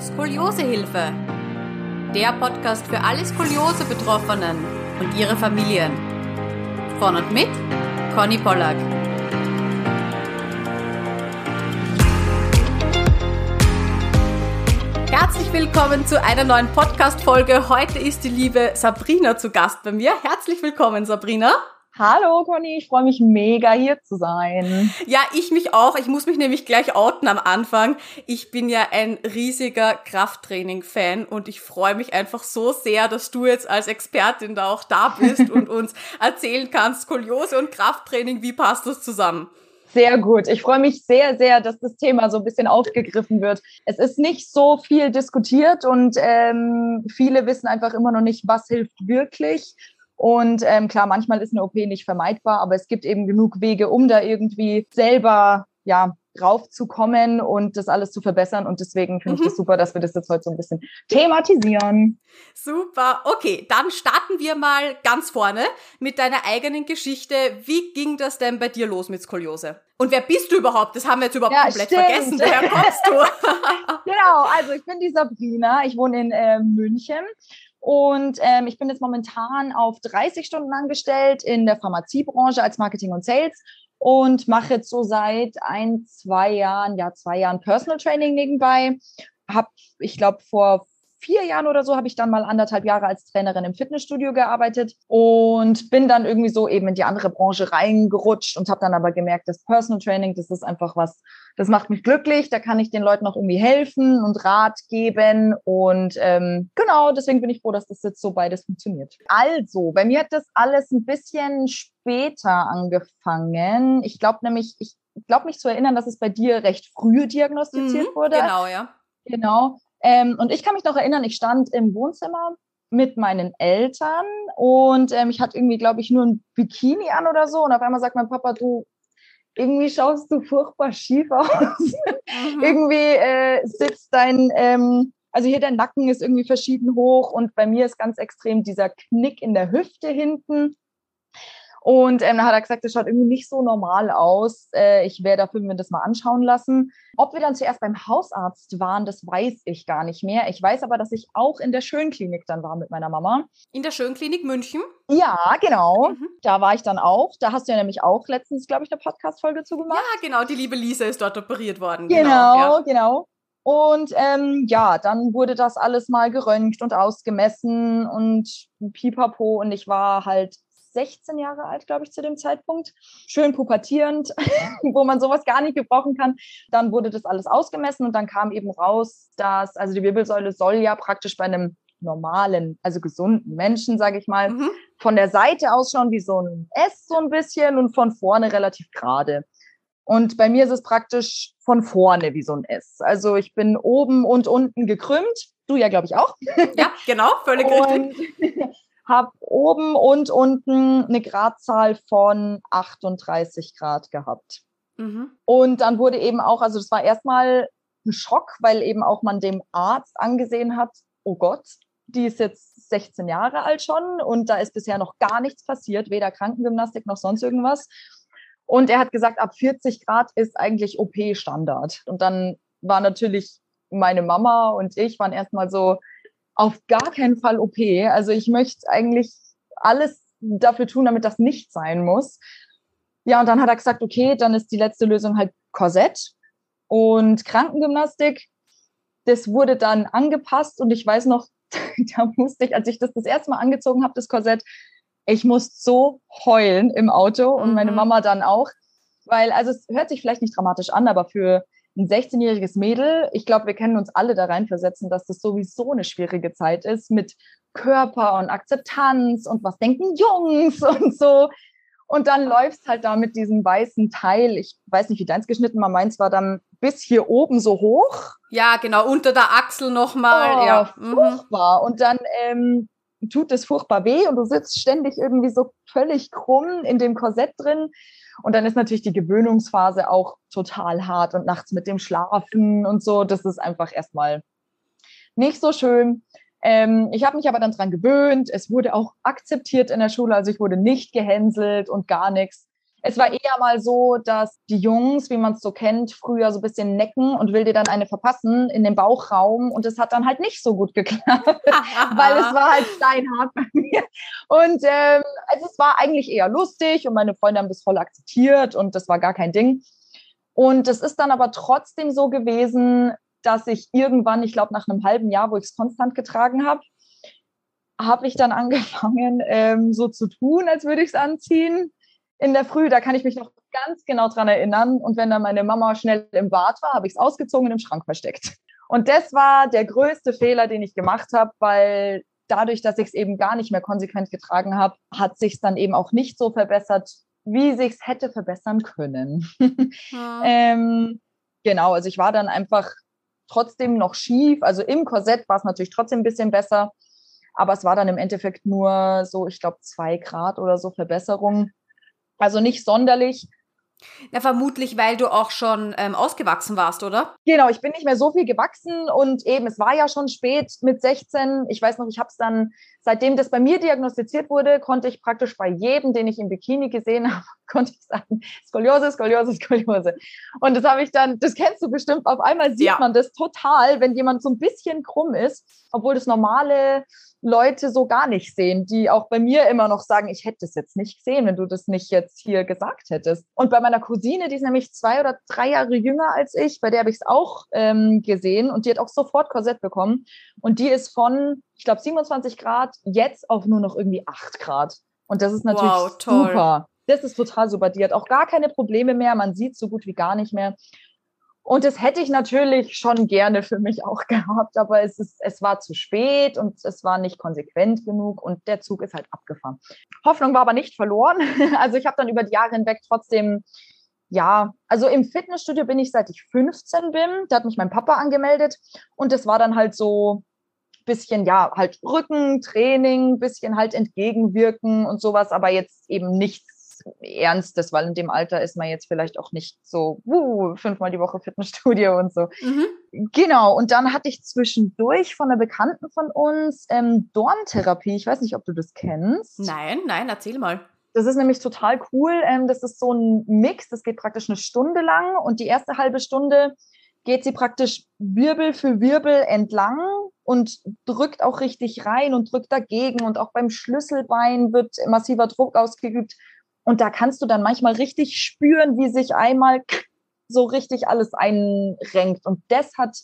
Skoliosehilfe. Der Podcast für alle Skoliose-Betroffenen und ihre Familien. Von und mit Conny Pollack. Herzlich willkommen zu einer neuen Podcast-Folge. Heute ist die liebe Sabrina zu Gast bei mir. Herzlich willkommen, Sabrina. Hallo Conny, ich freue mich mega hier zu sein. Ja, ich mich auch. Ich muss mich nämlich gleich outen am Anfang. Ich bin ja ein riesiger Krafttraining-Fan und ich freue mich einfach so sehr, dass du jetzt als Expertin da auch da bist und uns erzählen kannst, Skoliose und Krafttraining, wie passt das zusammen? Sehr gut. Ich freue mich sehr, sehr, dass das Thema so ein bisschen aufgegriffen wird. Es ist nicht so viel diskutiert und ähm, viele wissen einfach immer noch nicht, was hilft wirklich. Und ähm, klar, manchmal ist eine OP nicht vermeidbar, aber es gibt eben genug Wege, um da irgendwie selber ja raufzukommen und das alles zu verbessern. Und deswegen finde mhm. ich das super, dass wir das jetzt heute so ein bisschen thematisieren. Super. Okay, dann starten wir mal ganz vorne mit deiner eigenen Geschichte. Wie ging das denn bei dir los mit Skoliose? Und wer bist du überhaupt? Das haben wir jetzt überhaupt ja, komplett stimmt. vergessen. Woher kommst du? genau, also ich bin die Sabrina. Ich wohne in äh, München und ähm, ich bin jetzt momentan auf 30 Stunden angestellt in der Pharmaziebranche als Marketing und Sales und mache jetzt so seit ein, zwei Jahren, ja, zwei Jahren Personal Training nebenbei. Hab, ich glaube, vor vier Jahren oder so habe ich dann mal anderthalb Jahre als Trainerin im Fitnessstudio gearbeitet und bin dann irgendwie so eben in die andere Branche reingerutscht und habe dann aber gemerkt, das Personal Training, das ist einfach was, das macht mich glücklich, da kann ich den Leuten auch irgendwie helfen und Rat geben und ähm, genau, deswegen bin ich froh, dass das jetzt so beides funktioniert. Also, bei mir hat das alles ein bisschen später angefangen. Ich glaube nämlich, ich glaube mich zu erinnern, dass es bei dir recht früh diagnostiziert mhm, wurde. Genau, ja. Genau. Ähm, und ich kann mich noch erinnern, ich stand im Wohnzimmer mit meinen Eltern und ähm, ich hatte irgendwie, glaube ich, nur ein Bikini an oder so. Und auf einmal sagt mein Papa, du, irgendwie schaust du furchtbar schief aus. Mhm. irgendwie äh, sitzt dein, ähm, also hier der Nacken ist irgendwie verschieden hoch und bei mir ist ganz extrem dieser Knick in der Hüfte hinten. Und ähm, dann hat er gesagt, das schaut irgendwie nicht so normal aus. Äh, ich wäre dafür mir das mal anschauen lassen. Ob wir dann zuerst beim Hausarzt waren, das weiß ich gar nicht mehr. Ich weiß aber, dass ich auch in der Schönklinik dann war mit meiner Mama. In der Schönklinik München? Ja, genau. Mhm. Da war ich dann auch. Da hast du ja nämlich auch letztens, glaube ich, eine Podcast-Folge zugemacht. Ja, genau. Die liebe Lisa ist dort operiert worden. Genau, genau. Ja. genau. Und ähm, ja, dann wurde das alles mal geröntgt und ausgemessen und pipapo. Und ich war halt 16 Jahre alt, glaube ich, zu dem Zeitpunkt. Schön pubertierend, wo man sowas gar nicht gebrauchen kann. Dann wurde das alles ausgemessen und dann kam eben raus, dass, also die Wirbelsäule soll ja praktisch bei einem normalen, also gesunden Menschen, sage ich mal, mhm. von der Seite ausschauen wie so ein S so ein bisschen und von vorne relativ gerade. Und bei mir ist es praktisch von vorne wie so ein S. Also ich bin oben und unten gekrümmt. Du ja, glaube ich, auch. Ja, genau, völlig und richtig. habe oben und unten eine Gradzahl von 38 Grad gehabt. Mhm. Und dann wurde eben auch, also das war erstmal ein Schock, weil eben auch man dem Arzt angesehen hat, oh Gott, die ist jetzt 16 Jahre alt schon und da ist bisher noch gar nichts passiert, weder Krankengymnastik noch sonst irgendwas. Und er hat gesagt, ab 40 Grad ist eigentlich OP-Standard. Und dann war natürlich meine Mama und ich waren erstmal so, auf gar keinen Fall OP. Also ich möchte eigentlich alles dafür tun, damit das nicht sein muss. Ja, und dann hat er gesagt, okay, dann ist die letzte Lösung halt Korsett und Krankengymnastik. Das wurde dann angepasst und ich weiß noch, da musste ich, als ich das das erste Mal angezogen habe, das Korsett, ich muss so heulen im Auto und meine mhm. Mama dann auch, weil, also es hört sich vielleicht nicht dramatisch an, aber für ein 16-jähriges Mädel, ich glaube, wir können uns alle da reinversetzen, dass das sowieso eine schwierige Zeit ist mit Körper und Akzeptanz und was denken Jungs und so. Und dann läufst halt da mit diesem weißen Teil, ich weiß nicht, wie deins geschnitten war, meins war dann bis hier oben so hoch. Ja, genau, unter der Achsel nochmal. Oh, ja. Mhm. Furchtbar. Und dann ähm, tut es furchtbar weh und du sitzt ständig irgendwie so völlig krumm in dem Korsett drin. Und dann ist natürlich die Gewöhnungsphase auch total hart und nachts mit dem Schlafen und so. Das ist einfach erstmal nicht so schön. Ähm, ich habe mich aber dann dran gewöhnt. Es wurde auch akzeptiert in der Schule. Also ich wurde nicht gehänselt und gar nichts. Es war eher mal so, dass die Jungs, wie man es so kennt, früher so ein bisschen necken und will dir dann eine verpassen in den Bauchraum und es hat dann halt nicht so gut geklappt, weil es war halt steinhart bei mir. Und ähm, also es war eigentlich eher lustig und meine Freunde haben das voll akzeptiert und das war gar kein Ding. Und es ist dann aber trotzdem so gewesen, dass ich irgendwann, ich glaube nach einem halben Jahr, wo ich es konstant getragen habe, habe ich dann angefangen, ähm, so zu tun, als würde ich es anziehen in der Früh, da kann ich mich noch ganz genau dran erinnern. Und wenn dann meine Mama schnell im Bad war, habe ich es ausgezogen und im Schrank versteckt. Und das war der größte Fehler, den ich gemacht habe, weil dadurch, dass ich es eben gar nicht mehr konsequent getragen habe, hat sich es dann eben auch nicht so verbessert, wie sich es hätte verbessern können. Ja. ähm, genau, also ich war dann einfach trotzdem noch schief. Also im Korsett war es natürlich trotzdem ein bisschen besser, aber es war dann im Endeffekt nur so, ich glaube, zwei Grad oder so Verbesserung. Also nicht sonderlich. Na, vermutlich, weil du auch schon ähm, ausgewachsen warst, oder? Genau, ich bin nicht mehr so viel gewachsen und eben, es war ja schon spät mit 16. Ich weiß noch, ich habe es dann, seitdem das bei mir diagnostiziert wurde, konnte ich praktisch bei jedem, den ich im Bikini gesehen habe, konnte ich sagen, Skoliose, Skoliose, Skoliose. Und das habe ich dann, das kennst du bestimmt, auf einmal sieht ja. man das total, wenn jemand so ein bisschen krumm ist, obwohl das normale Leute so gar nicht sehen, die auch bei mir immer noch sagen, ich hätte es jetzt nicht gesehen, wenn du das nicht jetzt hier gesagt hättest. Und bei meiner Cousine, die ist nämlich zwei oder drei Jahre jünger als ich, bei der habe ich es auch ähm, gesehen und die hat auch sofort Korsett bekommen. Und die ist von, ich glaube, 27 Grad jetzt auf nur noch irgendwie 8 Grad. Und das ist natürlich wow, super. Das ist total super. Die hat auch gar keine Probleme mehr. Man sieht so gut wie gar nicht mehr. Und das hätte ich natürlich schon gerne für mich auch gehabt, aber es, ist, es war zu spät und es war nicht konsequent genug und der Zug ist halt abgefahren. Hoffnung war aber nicht verloren. Also ich habe dann über die Jahre hinweg trotzdem, ja, also im Fitnessstudio bin ich seit ich 15 bin. Da hat mich mein Papa angemeldet und das war dann halt so bisschen, ja, halt Rückentraining, bisschen halt entgegenwirken und sowas, aber jetzt eben nichts Ernstes, weil in dem Alter ist man jetzt vielleicht auch nicht so uh, fünfmal die Woche Fitnessstudio und so. Mhm. Genau, und dann hatte ich zwischendurch von einer Bekannten von uns ähm, Dorntherapie. Ich weiß nicht, ob du das kennst. Nein, nein, erzähl mal. Das ist nämlich total cool. Ähm, das ist so ein Mix, das geht praktisch eine Stunde lang und die erste halbe Stunde geht sie praktisch Wirbel für Wirbel entlang und drückt auch richtig rein und drückt dagegen und auch beim Schlüsselbein wird massiver Druck ausgeübt und da kannst du dann manchmal richtig spüren, wie sich einmal so richtig alles einrenkt. Und das hat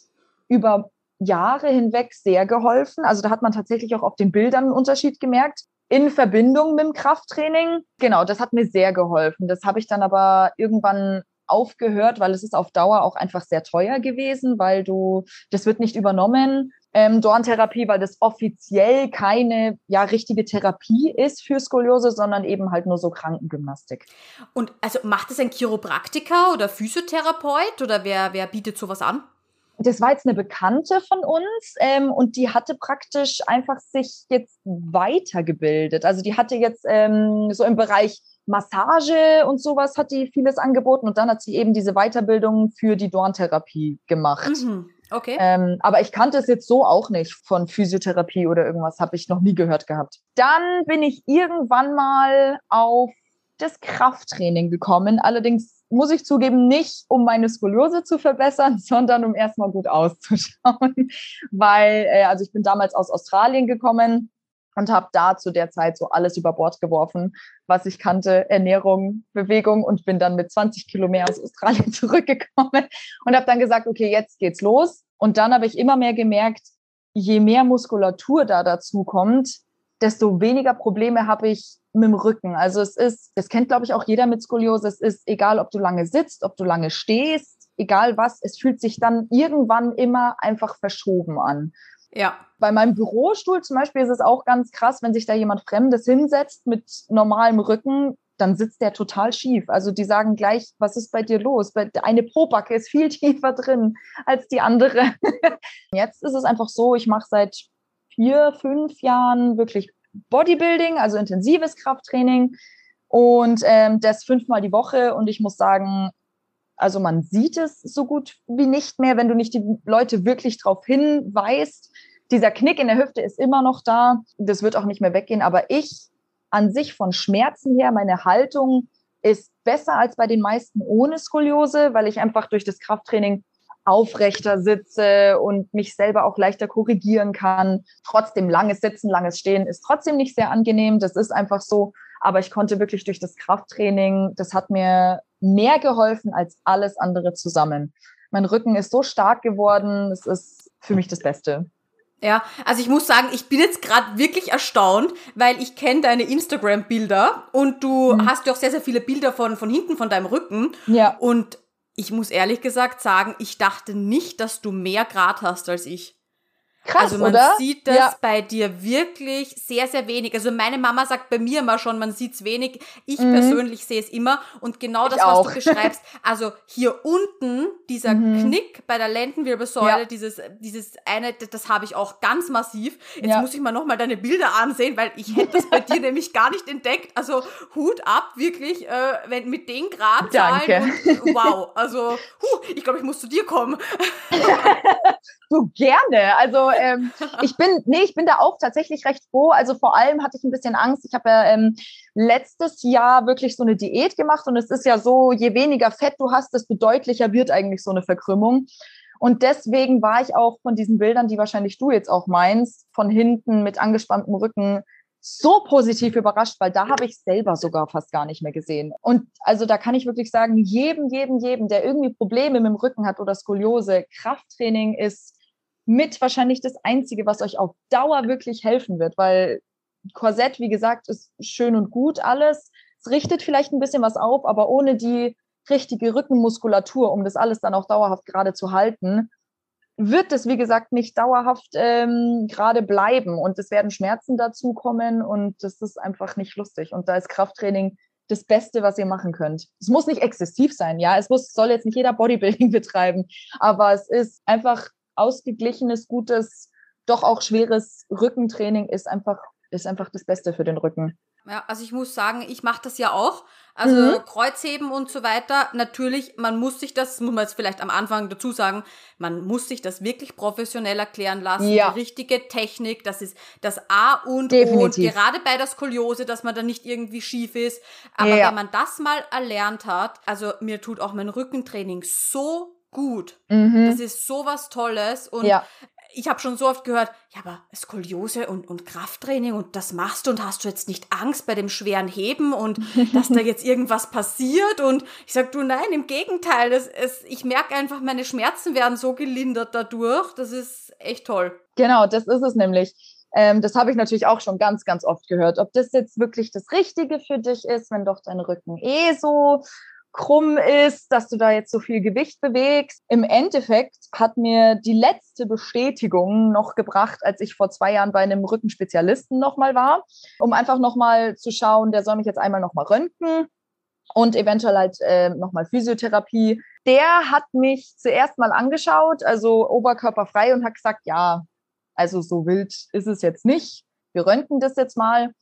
über Jahre hinweg sehr geholfen. Also da hat man tatsächlich auch auf den Bildern einen Unterschied gemerkt. In Verbindung mit dem Krafttraining. Genau, das hat mir sehr geholfen. Das habe ich dann aber irgendwann aufgehört, weil es ist auf Dauer auch einfach sehr teuer gewesen, weil du, das wird nicht übernommen ähm, Dorntherapie, weil das offiziell keine ja richtige Therapie ist für Skoliose, sondern eben halt nur so Krankengymnastik. Und also macht es ein Chiropraktiker oder Physiotherapeut oder wer, wer bietet sowas an? Das war jetzt eine Bekannte von uns ähm, und die hatte praktisch einfach sich jetzt weitergebildet. Also die hatte jetzt ähm, so im Bereich Massage und sowas hat die vieles angeboten und dann hat sie eben diese Weiterbildung für die Dorntherapie gemacht. Mhm. Okay. Ähm, aber ich kannte es jetzt so auch nicht von Physiotherapie oder irgendwas, habe ich noch nie gehört gehabt. Dann bin ich irgendwann mal auf das Krafttraining gekommen. Allerdings muss ich zugeben, nicht um meine Skoliose zu verbessern, sondern um erstmal gut auszuschauen. Weil, äh, also ich bin damals aus Australien gekommen und habe da zu der Zeit so alles über Bord geworfen, was ich kannte, Ernährung, Bewegung und bin dann mit 20 Kilo mehr aus Australien zurückgekommen und habe dann gesagt, okay, jetzt geht's los. Und dann habe ich immer mehr gemerkt, je mehr Muskulatur da dazu kommt, desto weniger Probleme habe ich mit dem Rücken. Also es ist, das kennt glaube ich auch jeder mit Skoliose, es ist egal, ob du lange sitzt, ob du lange stehst, egal was, es fühlt sich dann irgendwann immer einfach verschoben an. Ja. Bei meinem Bürostuhl zum Beispiel ist es auch ganz krass, wenn sich da jemand Fremdes hinsetzt mit normalem Rücken, dann sitzt der total schief. Also die sagen gleich, was ist bei dir los? Eine Probacke ist viel tiefer drin als die andere. Jetzt ist es einfach so, ich mache seit vier, fünf Jahren wirklich Bodybuilding, also intensives Krafttraining und ähm, das fünfmal die Woche. Und ich muss sagen, also man sieht es so gut wie nicht mehr, wenn du nicht die Leute wirklich darauf hinweist. Dieser Knick in der Hüfte ist immer noch da. Das wird auch nicht mehr weggehen. Aber ich an sich von Schmerzen her, meine Haltung ist besser als bei den meisten ohne Skoliose, weil ich einfach durch das Krafttraining aufrechter sitze und mich selber auch leichter korrigieren kann. Trotzdem langes Sitzen, langes Stehen ist trotzdem nicht sehr angenehm. Das ist einfach so. Aber ich konnte wirklich durch das Krafttraining, das hat mir mehr geholfen als alles andere zusammen. Mein Rücken ist so stark geworden. Es ist für mich das Beste. Ja, also ich muss sagen, ich bin jetzt gerade wirklich erstaunt, weil ich kenne deine Instagram-Bilder und du mhm. hast ja auch sehr, sehr viele Bilder von, von hinten von deinem Rücken. Ja. Und ich muss ehrlich gesagt sagen, ich dachte nicht, dass du mehr Grad hast als ich. Krass, also man oder? sieht das ja. bei dir wirklich sehr, sehr wenig. Also meine Mama sagt bei mir immer schon, man sieht's wenig. Ich mhm. persönlich sehe es immer. Und genau das, was du beschreibst. Also hier unten, dieser mhm. Knick bei der Lendenwirbelsäule, ja. dieses, dieses eine, das, das habe ich auch ganz massiv. Jetzt ja. muss ich mal nochmal deine Bilder ansehen, weil ich hätte das bei dir nämlich gar nicht entdeckt. Also Hut ab, wirklich, äh, wenn mit den Gradzahlen. Und, wow, also huh, ich glaube, ich muss zu dir kommen. du gerne. Also ähm, ich bin, nee, ich bin da auch tatsächlich recht froh. Also vor allem hatte ich ein bisschen Angst. Ich habe ja ähm, letztes Jahr wirklich so eine Diät gemacht und es ist ja so, je weniger Fett du hast, desto deutlicher wird eigentlich so eine Verkrümmung. Und deswegen war ich auch von diesen Bildern, die wahrscheinlich du jetzt auch meinst, von hinten mit angespanntem Rücken so positiv überrascht, weil da habe ich selber sogar fast gar nicht mehr gesehen. Und also da kann ich wirklich sagen, jedem, jedem, jedem, der irgendwie Probleme mit dem Rücken hat oder Skoliose, Krafttraining ist mit wahrscheinlich das Einzige, was euch auf Dauer wirklich helfen wird, weil Korsett, wie gesagt, ist schön und gut alles. Es richtet vielleicht ein bisschen was auf, aber ohne die richtige Rückenmuskulatur, um das alles dann auch dauerhaft gerade zu halten, wird es, wie gesagt, nicht dauerhaft ähm, gerade bleiben. Und es werden Schmerzen dazukommen und das ist einfach nicht lustig. Und da ist Krafttraining das Beste, was ihr machen könnt. Es muss nicht exzessiv sein, ja. Es muss, soll jetzt nicht jeder Bodybuilding betreiben, aber es ist einfach ausgeglichenes, gutes, doch auch schweres Rückentraining ist einfach, ist einfach das Beste für den Rücken. Ja, also ich muss sagen, ich mache das ja auch. Also mhm. Kreuzheben und so weiter. Natürlich, man muss sich das, muss man jetzt vielleicht am Anfang dazu sagen, man muss sich das wirklich professionell erklären lassen. Ja. Die richtige Technik, das ist das A und Definitiv. O. Gerade bei der Skoliose, dass man da nicht irgendwie schief ist. Aber ja. wenn man das mal erlernt hat, also mir tut auch mein Rückentraining so gut. Mhm. Das ist sowas Tolles. Und ja. ich habe schon so oft gehört, ja, aber Skoliose und, und Krafttraining und das machst du und hast du jetzt nicht Angst bei dem schweren Heben und dass da jetzt irgendwas passiert? Und ich sag du, nein, im Gegenteil. Das, es, ich merke einfach, meine Schmerzen werden so gelindert dadurch. Das ist echt toll. Genau, das ist es nämlich. Ähm, das habe ich natürlich auch schon ganz, ganz oft gehört. Ob das jetzt wirklich das Richtige für dich ist, wenn doch dein Rücken eh so krumm ist, dass du da jetzt so viel Gewicht bewegst. Im Endeffekt hat mir die letzte Bestätigung noch gebracht, als ich vor zwei Jahren bei einem Rückenspezialisten nochmal war, um einfach nochmal zu schauen, der soll mich jetzt einmal nochmal röntgen und eventuell halt äh, nochmal Physiotherapie. Der hat mich zuerst mal angeschaut, also oberkörperfrei und hat gesagt, ja, also so wild ist es jetzt nicht. Wir röntgen das jetzt mal.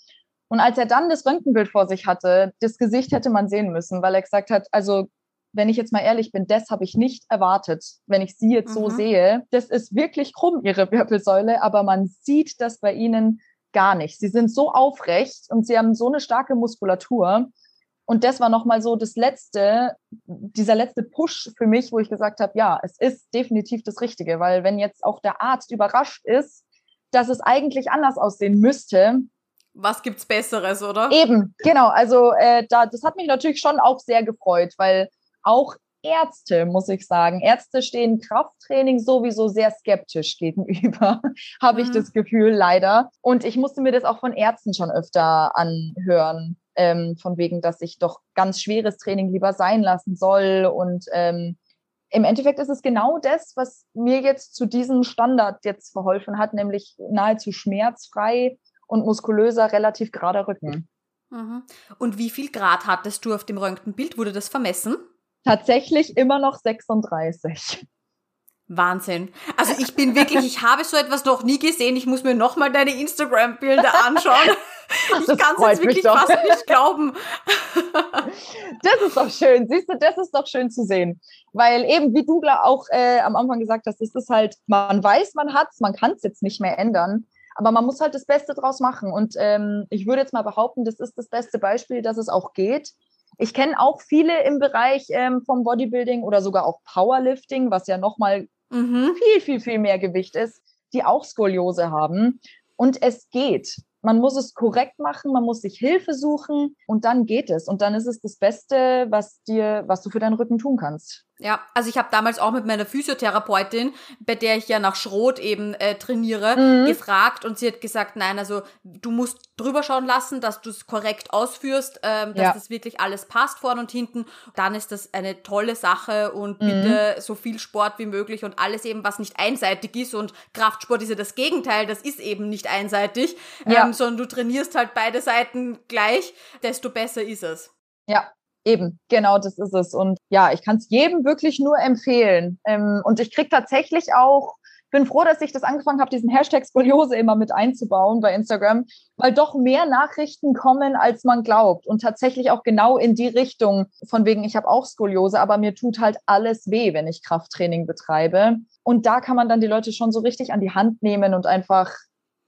Und als er dann das Röntgenbild vor sich hatte, das Gesicht hätte man sehen müssen, weil er gesagt hat, also wenn ich jetzt mal ehrlich bin, das habe ich nicht erwartet, wenn ich sie jetzt mhm. so sehe. Das ist wirklich krumm, ihre Wirbelsäule, aber man sieht das bei ihnen gar nicht. Sie sind so aufrecht und sie haben so eine starke Muskulatur. Und das war nochmal so das letzte, dieser letzte Push für mich, wo ich gesagt habe, ja, es ist definitiv das Richtige, weil wenn jetzt auch der Arzt überrascht ist, dass es eigentlich anders aussehen müsste, was gibt's Besseres, oder? Eben, genau. Also äh, da, das hat mich natürlich schon auch sehr gefreut, weil auch Ärzte, muss ich sagen, Ärzte stehen Krafttraining sowieso sehr skeptisch gegenüber, habe ich mhm. das Gefühl, leider. Und ich musste mir das auch von Ärzten schon öfter anhören, ähm, von wegen, dass ich doch ganz schweres Training lieber sein lassen soll. Und ähm, im Endeffekt ist es genau das, was mir jetzt zu diesem Standard jetzt verholfen hat, nämlich nahezu schmerzfrei und muskulöser, relativ gerader Rücken. Mhm. Und wie viel Grad hattest du auf dem Röntgenbild? Wurde das vermessen? Tatsächlich immer noch 36. Wahnsinn. Also ich bin wirklich, ich habe so etwas noch nie gesehen. Ich muss mir nochmal deine Instagram-Bilder anschauen. Ich kann es jetzt wirklich fast nicht glauben. Das ist doch schön. Siehst du, das ist doch schön zu sehen. Weil eben, wie du auch äh, am Anfang gesagt hast, ist es halt, man weiß, man hat es, man kann es jetzt nicht mehr ändern. Aber man muss halt das Beste draus machen. Und ähm, ich würde jetzt mal behaupten, das ist das beste Beispiel, dass es auch geht. Ich kenne auch viele im Bereich ähm, vom Bodybuilding oder sogar auch Powerlifting, was ja nochmal mhm. viel, viel, viel mehr Gewicht ist, die auch Skoliose haben. Und es geht. Man muss es korrekt machen, man muss sich Hilfe suchen und dann geht es. Und dann ist es das Beste, was dir, was du für deinen Rücken tun kannst. Ja, also ich habe damals auch mit meiner Physiotherapeutin, bei der ich ja nach Schrot eben äh, trainiere, mhm. gefragt und sie hat gesagt, nein, also du musst drüber schauen lassen, dass du es korrekt ausführst, ähm, dass ja. das wirklich alles passt vorn und hinten. Dann ist das eine tolle Sache und mhm. bitte so viel Sport wie möglich und alles eben, was nicht einseitig ist und Kraftsport ist ja das Gegenteil, das ist eben nicht einseitig, ja. ähm, sondern du trainierst halt beide Seiten gleich, desto besser ist es. Ja, Eben, genau, das ist es. Und ja, ich kann es jedem wirklich nur empfehlen. Ähm, und ich kriege tatsächlich auch, bin froh, dass ich das angefangen habe, diesen Hashtag Skoliose immer mit einzubauen bei Instagram, weil doch mehr Nachrichten kommen, als man glaubt. Und tatsächlich auch genau in die Richtung, von wegen, ich habe auch Skoliose, aber mir tut halt alles weh, wenn ich Krafttraining betreibe. Und da kann man dann die Leute schon so richtig an die Hand nehmen und einfach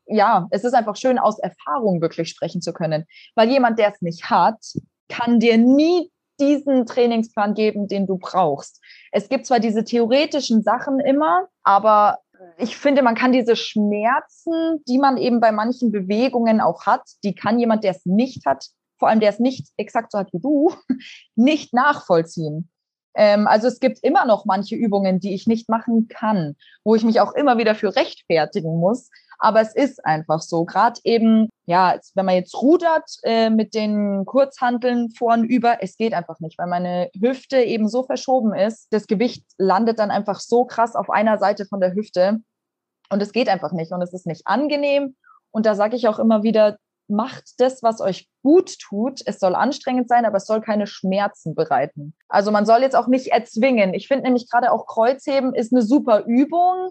ja, es ist einfach schön, aus Erfahrung wirklich sprechen zu können. Weil jemand, der es nicht hat, kann dir nie diesen Trainingsplan geben, den du brauchst. Es gibt zwar diese theoretischen Sachen immer, aber ich finde, man kann diese Schmerzen, die man eben bei manchen Bewegungen auch hat, die kann jemand, der es nicht hat, vor allem der es nicht exakt so hat wie du, nicht nachvollziehen. Ähm, also es gibt immer noch manche Übungen, die ich nicht machen kann, wo ich mich auch immer wieder für rechtfertigen muss, aber es ist einfach so. Gerade eben, ja, wenn man jetzt rudert äh, mit den Kurzhanteln vorn über, es geht einfach nicht, weil meine Hüfte eben so verschoben ist. Das Gewicht landet dann einfach so krass auf einer Seite von der Hüfte. Und es geht einfach nicht. Und es ist nicht angenehm. Und da sage ich auch immer wieder, macht das, was euch gut tut. Es soll anstrengend sein, aber es soll keine Schmerzen bereiten. Also man soll jetzt auch nicht erzwingen. Ich finde nämlich gerade auch Kreuzheben ist eine super Übung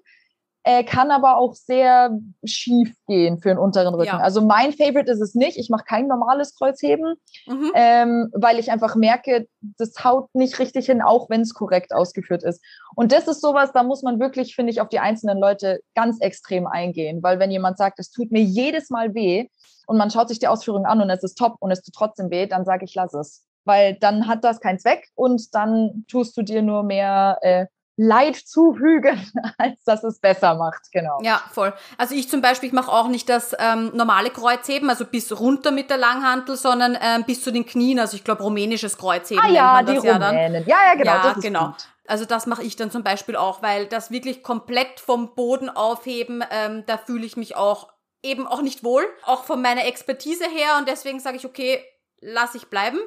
äh, kann aber auch sehr schief gehen für den unteren Rücken. Ja. Also mein Favorite ist es nicht. Ich mache kein normales Kreuzheben, mhm. ähm, weil ich einfach merke, das haut nicht richtig hin, auch wenn es korrekt ausgeführt ist. Und das ist sowas, da muss man wirklich, finde ich, auf die einzelnen Leute ganz extrem eingehen, weil wenn jemand sagt, es tut mir jedes Mal weh und man schaut sich die Ausführung an und es ist top und es tut trotzdem weh, dann sage ich, lass es. Weil dann hat das keinen Zweck und dann tust du dir nur mehr äh, Leid zufügen, als dass es besser macht, genau. Ja, voll. Also ich zum Beispiel, ich mache auch nicht das ähm, normale Kreuzheben, also bis runter mit der Langhantel, sondern ähm, bis zu den Knien. Also ich glaube rumänisches Kreuzheben ah, ja, man das die ja Rumänen. dann. Ja, ja, genau. Ja, genau. Gut. Also das mache ich dann zum Beispiel auch, weil das wirklich komplett vom Boden aufheben, ähm, da fühle ich mich auch eben auch nicht wohl, auch von meiner Expertise her und deswegen sage ich, okay, lass ich bleiben.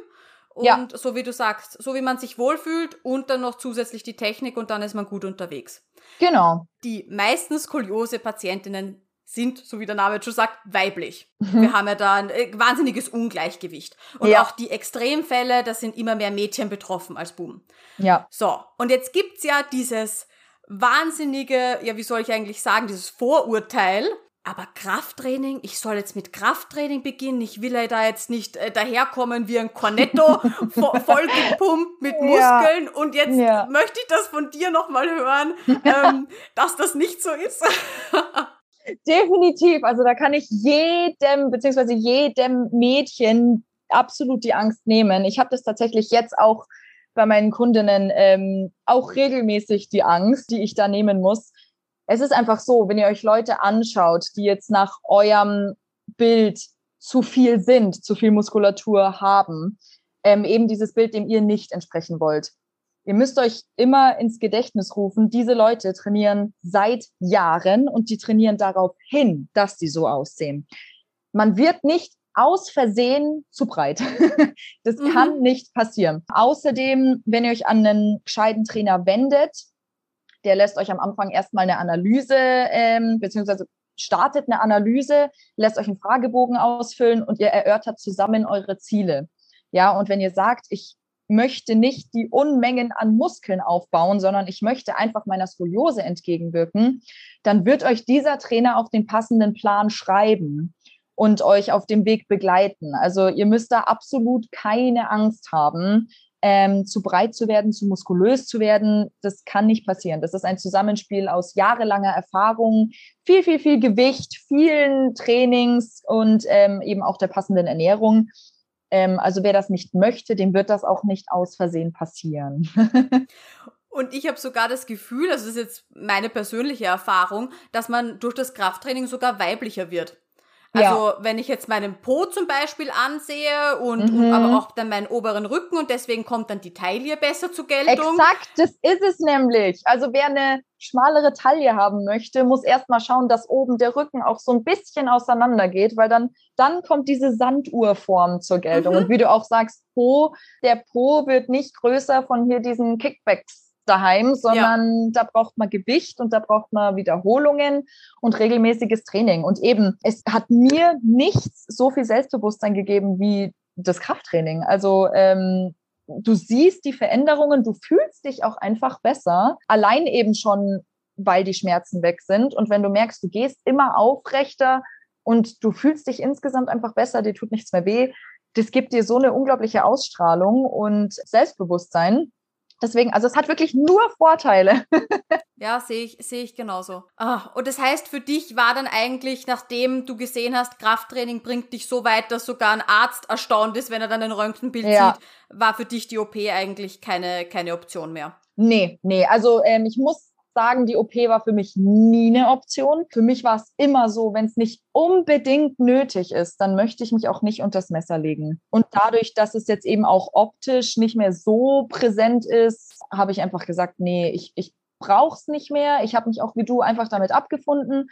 Und ja. so wie du sagst, so wie man sich wohlfühlt und dann noch zusätzlich die Technik und dann ist man gut unterwegs. Genau. Die meisten Skoliose-Patientinnen sind, so wie der Name schon sagt, weiblich. Mhm. Wir haben ja da ein äh, wahnsinniges Ungleichgewicht. Und ja. auch die Extremfälle, da sind immer mehr Mädchen betroffen als Buben. Ja. So, und jetzt gibt's ja dieses wahnsinnige, ja, wie soll ich eigentlich sagen, dieses Vorurteil, aber Krafttraining, ich soll jetzt mit Krafttraining beginnen. Ich will ja da jetzt nicht äh, daherkommen wie ein Cornetto, vo voll gepumpt mit Muskeln. Ja. Und jetzt ja. möchte ich das von dir nochmal hören, ähm, dass das nicht so ist. Definitiv. Also da kann ich jedem, beziehungsweise jedem Mädchen absolut die Angst nehmen. Ich habe das tatsächlich jetzt auch bei meinen Kundinnen ähm, auch regelmäßig die Angst, die ich da nehmen muss es ist einfach so, wenn ihr euch Leute anschaut, die jetzt nach eurem Bild zu viel sind, zu viel Muskulatur haben, ähm, eben dieses Bild, dem ihr nicht entsprechen wollt. Ihr müsst euch immer ins Gedächtnis rufen, diese Leute trainieren seit Jahren und die trainieren darauf hin, dass die so aussehen. Man wird nicht aus Versehen zu breit. das mhm. kann nicht passieren. Außerdem, wenn ihr euch an einen gescheiten Trainer wendet, der lässt euch am Anfang erstmal eine Analyse, ähm, beziehungsweise startet eine Analyse, lässt euch einen Fragebogen ausfüllen und ihr erörtert zusammen eure Ziele. Ja, und wenn ihr sagt, ich möchte nicht die Unmengen an Muskeln aufbauen, sondern ich möchte einfach meiner Skoliose entgegenwirken, dann wird euch dieser Trainer auch den passenden Plan schreiben und euch auf dem Weg begleiten. Also ihr müsst da absolut keine Angst haben ähm, zu breit zu werden, zu muskulös zu werden, das kann nicht passieren. Das ist ein Zusammenspiel aus jahrelanger Erfahrung, viel, viel, viel Gewicht, vielen Trainings und ähm, eben auch der passenden Ernährung. Ähm, also wer das nicht möchte, dem wird das auch nicht aus Versehen passieren. Und ich habe sogar das Gefühl, das ist jetzt meine persönliche Erfahrung, dass man durch das Krafttraining sogar weiblicher wird. Also ja. wenn ich jetzt meinen Po zum Beispiel ansehe und, mhm. und, aber auch dann meinen oberen Rücken und deswegen kommt dann die Taille besser zur Geltung. Exakt, das ist es nämlich. Also wer eine schmalere Taille haben möchte, muss erstmal schauen, dass oben der Rücken auch so ein bisschen auseinander geht, weil dann, dann kommt diese Sanduhrform zur Geltung. Mhm. Und wie du auch sagst, Po, der Po wird nicht größer von hier diesen Kickbacks daheim, sondern ja. da braucht man Gewicht und da braucht man Wiederholungen und regelmäßiges Training. Und eben, es hat mir nichts so viel Selbstbewusstsein gegeben wie das Krafttraining. Also ähm, du siehst die Veränderungen, du fühlst dich auch einfach besser, allein eben schon, weil die Schmerzen weg sind. Und wenn du merkst, du gehst immer aufrechter und du fühlst dich insgesamt einfach besser, dir tut nichts mehr weh, das gibt dir so eine unglaubliche Ausstrahlung und Selbstbewusstsein. Deswegen, also es hat wirklich nur Vorteile. ja, sehe ich, sehe ich genauso. Ah, und das heißt, für dich war dann eigentlich, nachdem du gesehen hast, Krafttraining bringt dich so weit, dass sogar ein Arzt erstaunt ist, wenn er dann ein Röntgenbild ja. sieht, war für dich die OP eigentlich keine, keine Option mehr. Nee, nee. Also ähm, ich muss sagen, die OP war für mich nie eine Option. Für mich war es immer so, wenn es nicht unbedingt nötig ist, dann möchte ich mich auch nicht unter das Messer legen. Und dadurch, dass es jetzt eben auch optisch nicht mehr so präsent ist, habe ich einfach gesagt, nee, ich, ich brauche es nicht mehr. Ich habe mich auch wie du einfach damit abgefunden.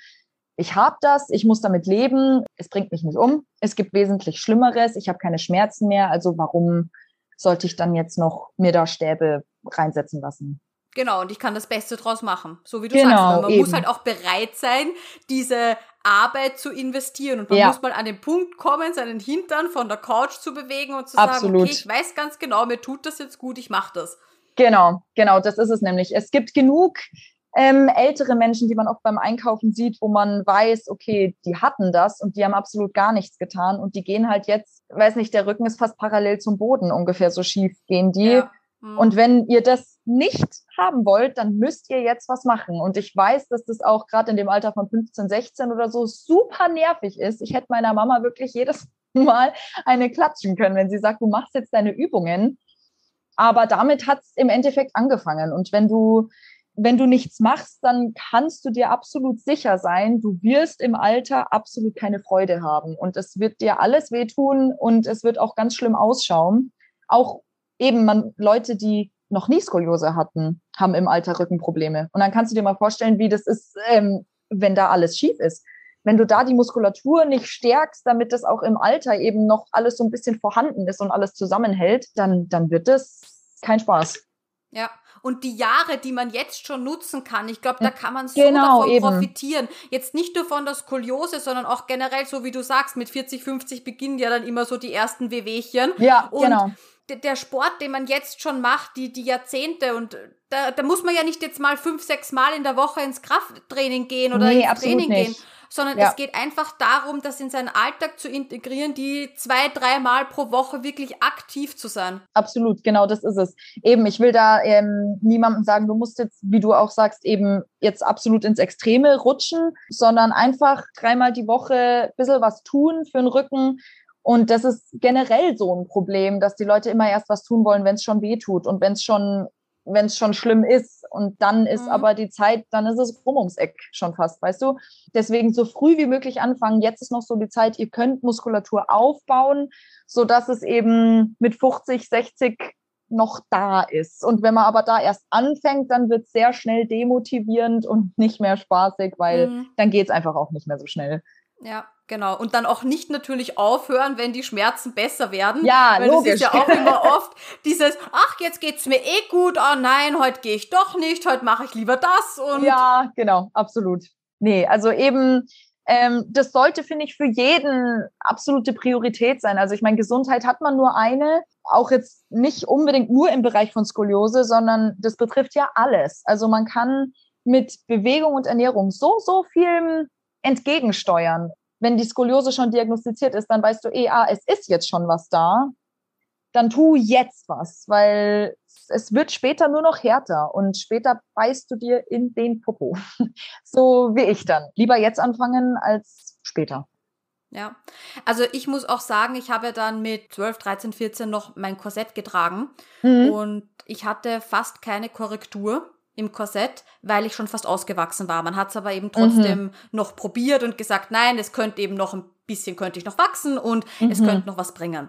Ich habe das, ich muss damit leben. Es bringt mich nicht um. Es gibt wesentlich Schlimmeres. Ich habe keine Schmerzen mehr. Also warum sollte ich dann jetzt noch mir da Stäbe reinsetzen lassen? Genau, und ich kann das Beste draus machen. So wie du genau, sagst. Man eben. muss halt auch bereit sein, diese Arbeit zu investieren. Und man ja. muss mal an den Punkt kommen, seinen Hintern von der Couch zu bewegen und zu Absolut. sagen, okay, ich weiß ganz genau, mir tut das jetzt gut, ich mache das. Genau, genau, das ist es nämlich. Es gibt genug ähm, ältere Menschen, die man auch beim Einkaufen sieht, wo man weiß, okay, die hatten das und die haben absolut gar nichts getan und die gehen halt jetzt, weiß nicht, der Rücken ist fast parallel zum Boden ungefähr so schief gehen die. Ja. Mhm. Und wenn ihr das nicht haben wollt, dann müsst ihr jetzt was machen. Und ich weiß, dass das auch gerade in dem Alter von 15, 16 oder so super nervig ist. Ich hätte meiner Mama wirklich jedes Mal eine klatschen können, wenn sie sagt, du machst jetzt deine Übungen. Aber damit hat es im Endeffekt angefangen. Und wenn du, wenn du nichts machst, dann kannst du dir absolut sicher sein, du wirst im Alter absolut keine Freude haben. Und es wird dir alles wehtun und es wird auch ganz schlimm ausschauen. Auch eben man, Leute, die noch nie Skoliose hatten, haben im Alter Rückenprobleme. Und dann kannst du dir mal vorstellen, wie das ist, ähm, wenn da alles schief ist. Wenn du da die Muskulatur nicht stärkst, damit das auch im Alter eben noch alles so ein bisschen vorhanden ist und alles zusammenhält, dann, dann wird das kein Spaß. Ja, und die Jahre, die man jetzt schon nutzen kann, ich glaube, da kann man so genau, davon eben. profitieren. Jetzt nicht nur von der Skoliose, sondern auch generell, so wie du sagst, mit 40, 50 beginnen ja dann immer so die ersten Wehwehchen. Ja, und genau der Sport, den man jetzt schon macht, die, die Jahrzehnte und da, da muss man ja nicht jetzt mal fünf, sechs Mal in der Woche ins Krafttraining gehen oder nee, ins Training nicht. gehen, sondern ja. es geht einfach darum, das in seinen Alltag zu integrieren, die zwei, dreimal pro Woche wirklich aktiv zu sein. Absolut, genau das ist es. Eben, ich will da ähm, niemandem sagen, du musst jetzt, wie du auch sagst, eben jetzt absolut ins Extreme rutschen, sondern einfach dreimal die Woche ein bisschen was tun für den Rücken, und das ist generell so ein Problem, dass die Leute immer erst was tun wollen, wenn es schon weh tut und wenn es schon, wenn es schon schlimm ist. Und dann ist mhm. aber die Zeit, dann ist es rum ums Eck schon fast, weißt du? Deswegen so früh wie möglich anfangen. Jetzt ist noch so die Zeit, ihr könnt Muskulatur aufbauen, so dass es eben mit 50, 60 noch da ist. Und wenn man aber da erst anfängt, dann wird es sehr schnell demotivierend und nicht mehr spaßig, weil mhm. dann geht es einfach auch nicht mehr so schnell. Ja, genau. Und dann auch nicht natürlich aufhören, wenn die Schmerzen besser werden. Ja, weil logisch. Das ist ja auch immer oft dieses, ach, jetzt geht's mir eh gut, oh nein, heute gehe ich doch nicht, heute mache ich lieber das. Und ja, genau, absolut. Nee, also eben, ähm, das sollte, finde ich, für jeden absolute Priorität sein. Also ich meine, Gesundheit hat man nur eine, auch jetzt nicht unbedingt nur im Bereich von Skoliose, sondern das betrifft ja alles. Also man kann mit Bewegung und Ernährung so, so viel entgegensteuern. Wenn die Skoliose schon diagnostiziert ist, dann weißt du eh, ah, es ist jetzt schon was da. Dann tu jetzt was, weil es wird später nur noch härter und später beißt du dir in den Popo. So wie ich dann. Lieber jetzt anfangen als später. Ja, also ich muss auch sagen, ich habe dann mit 12, 13, 14 noch mein Korsett getragen mhm. und ich hatte fast keine Korrektur im Korsett, weil ich schon fast ausgewachsen war. Man hat es aber eben trotzdem mhm. noch probiert und gesagt, nein, es könnte eben noch ein bisschen, könnte ich noch wachsen und mhm. es könnte noch was bringen.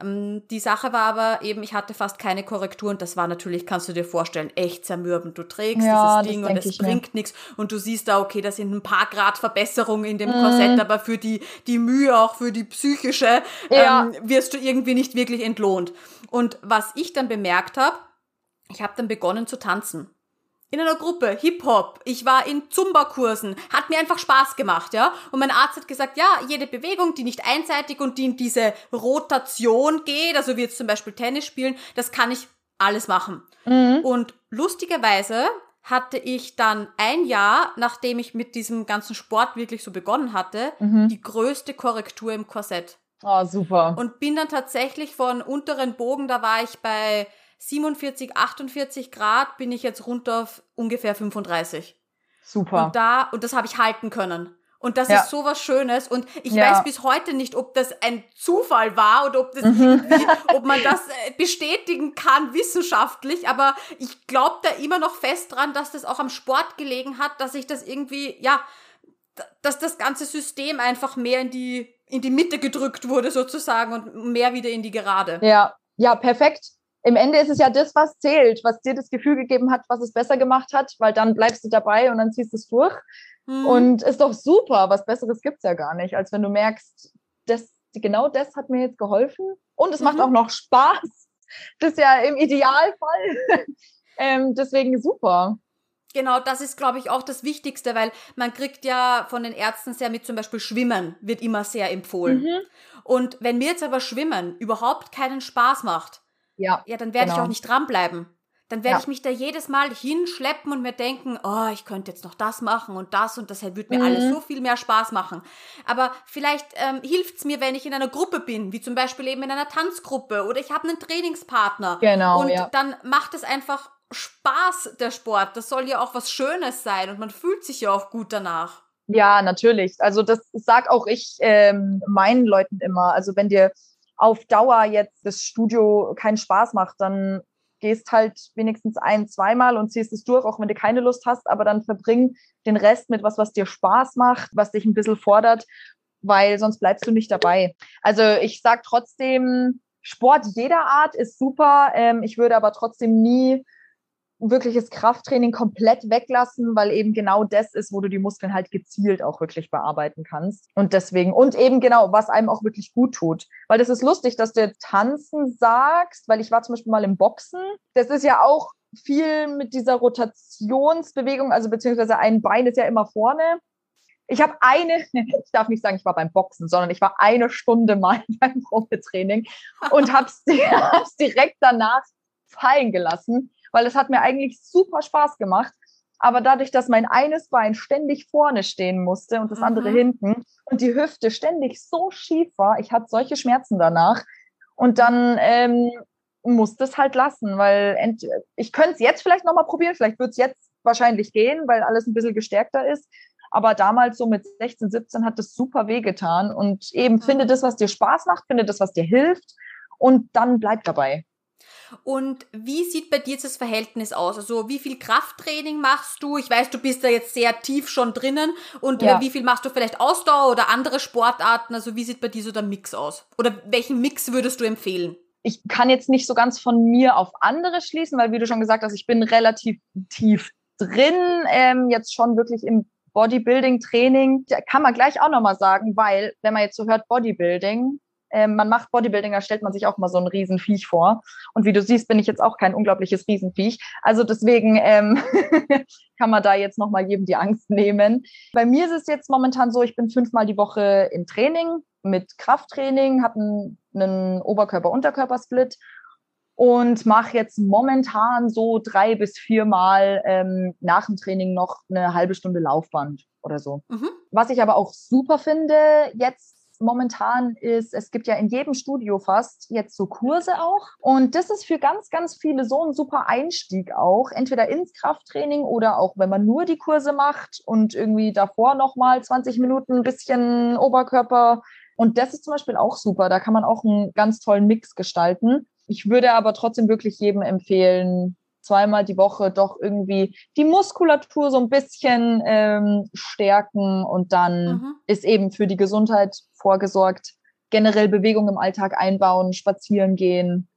Ähm, die Sache war aber eben, ich hatte fast keine Korrektur und das war natürlich, kannst du dir vorstellen, echt zermürbend. Du trägst ja, dieses Ding und es bringt nichts und du siehst da, okay, da sind ein paar Grad Verbesserung in dem mhm. Korsett, aber für die, die Mühe, auch für die psychische, ja. ähm, wirst du irgendwie nicht wirklich entlohnt. Und was ich dann bemerkt habe, ich habe dann begonnen zu tanzen in einer Gruppe, Hip-Hop, ich war in Zumba-Kursen, hat mir einfach Spaß gemacht, ja. Und mein Arzt hat gesagt, ja, jede Bewegung, die nicht einseitig und die in diese Rotation geht, also wie jetzt zum Beispiel Tennis spielen, das kann ich alles machen. Mhm. Und lustigerweise hatte ich dann ein Jahr, nachdem ich mit diesem ganzen Sport wirklich so begonnen hatte, mhm. die größte Korrektur im Korsett. Oh, super. Und bin dann tatsächlich von unteren Bogen, da war ich bei 47, 48 Grad bin ich jetzt runter auf ungefähr 35. Super. Und da, und das habe ich halten können. Und das ja. ist so was Schönes. Und ich ja. weiß bis heute nicht, ob das ein Zufall war oder ob das mhm. ob man das äh, bestätigen kann wissenschaftlich. Aber ich glaube da immer noch fest dran, dass das auch am Sport gelegen hat, dass ich das irgendwie, ja, dass das ganze System einfach mehr in die, in die Mitte gedrückt wurde sozusagen und mehr wieder in die Gerade. Ja, ja, perfekt im Ende ist es ja das, was zählt, was dir das Gefühl gegeben hat, was es besser gemacht hat, weil dann bleibst du dabei und dann ziehst du es durch. Mhm. Und ist doch super, was Besseres gibt es ja gar nicht, als wenn du merkst, das, genau das hat mir jetzt geholfen und es mhm. macht auch noch Spaß. Das ist ja im Idealfall. ähm, deswegen super. Genau, das ist, glaube ich, auch das Wichtigste, weil man kriegt ja von den Ärzten sehr mit, zum Beispiel Schwimmen wird immer sehr empfohlen. Mhm. Und wenn mir jetzt aber Schwimmen überhaupt keinen Spaß macht, ja, ja dann werde genau. ich auch nicht dranbleiben. Dann werde ja. ich mich da jedes Mal hinschleppen und mir denken, oh, ich könnte jetzt noch das machen und das und das würde mir mhm. alles so viel mehr Spaß machen. Aber vielleicht ähm, hilft es mir, wenn ich in einer Gruppe bin, wie zum Beispiel eben in einer Tanzgruppe oder ich habe einen Trainingspartner. Genau. Und ja. dann macht es einfach Spaß, der Sport. Das soll ja auch was Schönes sein und man fühlt sich ja auch gut danach. Ja, natürlich. Also das sag auch ich ähm, meinen Leuten immer. Also wenn dir auf Dauer jetzt das Studio keinen Spaß macht, dann gehst halt wenigstens ein, zweimal und ziehst es durch, auch wenn du keine Lust hast, aber dann verbring den Rest mit was, was dir Spaß macht, was dich ein bisschen fordert, weil sonst bleibst du nicht dabei. Also ich sag trotzdem, Sport jeder Art ist super. Ähm, ich würde aber trotzdem nie wirkliches Krafttraining komplett weglassen, weil eben genau das ist, wo du die Muskeln halt gezielt auch wirklich bearbeiten kannst. Und deswegen, und eben genau, was einem auch wirklich gut tut. Weil das ist lustig, dass du Tanzen sagst, weil ich war zum Beispiel mal im Boxen. Das ist ja auch viel mit dieser Rotationsbewegung, also beziehungsweise ein Bein ist ja immer vorne. Ich habe eine, ich darf nicht sagen, ich war beim Boxen, sondern ich war eine Stunde mal beim Probetraining und habe es direkt danach fallen gelassen weil es hat mir eigentlich super Spaß gemacht. Aber dadurch, dass mein eines Bein ständig vorne stehen musste und das andere mhm. hinten und die Hüfte ständig so schief war, ich hatte solche Schmerzen danach. Und dann ähm, musste es halt lassen, weil ich könnte es jetzt vielleicht nochmal probieren, vielleicht wird es jetzt wahrscheinlich gehen, weil alles ein bisschen gestärkter ist. Aber damals so mit 16, 17 hat das super wehgetan. Und eben mhm. finde das, was dir Spaß macht, finde das, was dir hilft und dann bleib dabei. Und wie sieht bei dir jetzt das Verhältnis aus? Also wie viel Krafttraining machst du? Ich weiß, du bist da jetzt sehr tief schon drinnen. Und ja. wie viel machst du vielleicht Ausdauer oder andere Sportarten? Also wie sieht bei dir so der Mix aus? Oder welchen Mix würdest du empfehlen? Ich kann jetzt nicht so ganz von mir auf andere schließen, weil wie du schon gesagt hast, ich bin relativ tief drin, ähm, jetzt schon wirklich im Bodybuilding-Training. Kann man gleich auch nochmal sagen, weil wenn man jetzt so hört Bodybuilding, man macht Bodybuilding, da stellt man sich auch mal so ein Riesenviech vor. Und wie du siehst, bin ich jetzt auch kein unglaubliches Riesenviech. Also deswegen ähm, kann man da jetzt nochmal jedem die Angst nehmen. Bei mir ist es jetzt momentan so, ich bin fünfmal die Woche im Training mit Krafttraining, habe einen, einen Oberkörper-Unterkörper-Split und mache jetzt momentan so drei bis viermal ähm, nach dem Training noch eine halbe Stunde Laufband oder so. Mhm. Was ich aber auch super finde jetzt momentan ist, es gibt ja in jedem Studio fast jetzt so Kurse auch. Und das ist für ganz, ganz viele so ein super Einstieg auch, entweder ins Krafttraining oder auch, wenn man nur die Kurse macht und irgendwie davor nochmal 20 Minuten ein bisschen Oberkörper. Und das ist zum Beispiel auch super. Da kann man auch einen ganz tollen Mix gestalten. Ich würde aber trotzdem wirklich jedem empfehlen, zweimal die Woche doch irgendwie die Muskulatur so ein bisschen ähm, stärken und dann mhm. ist eben für die Gesundheit vorgesorgt. Generell Bewegung im Alltag einbauen, spazieren gehen.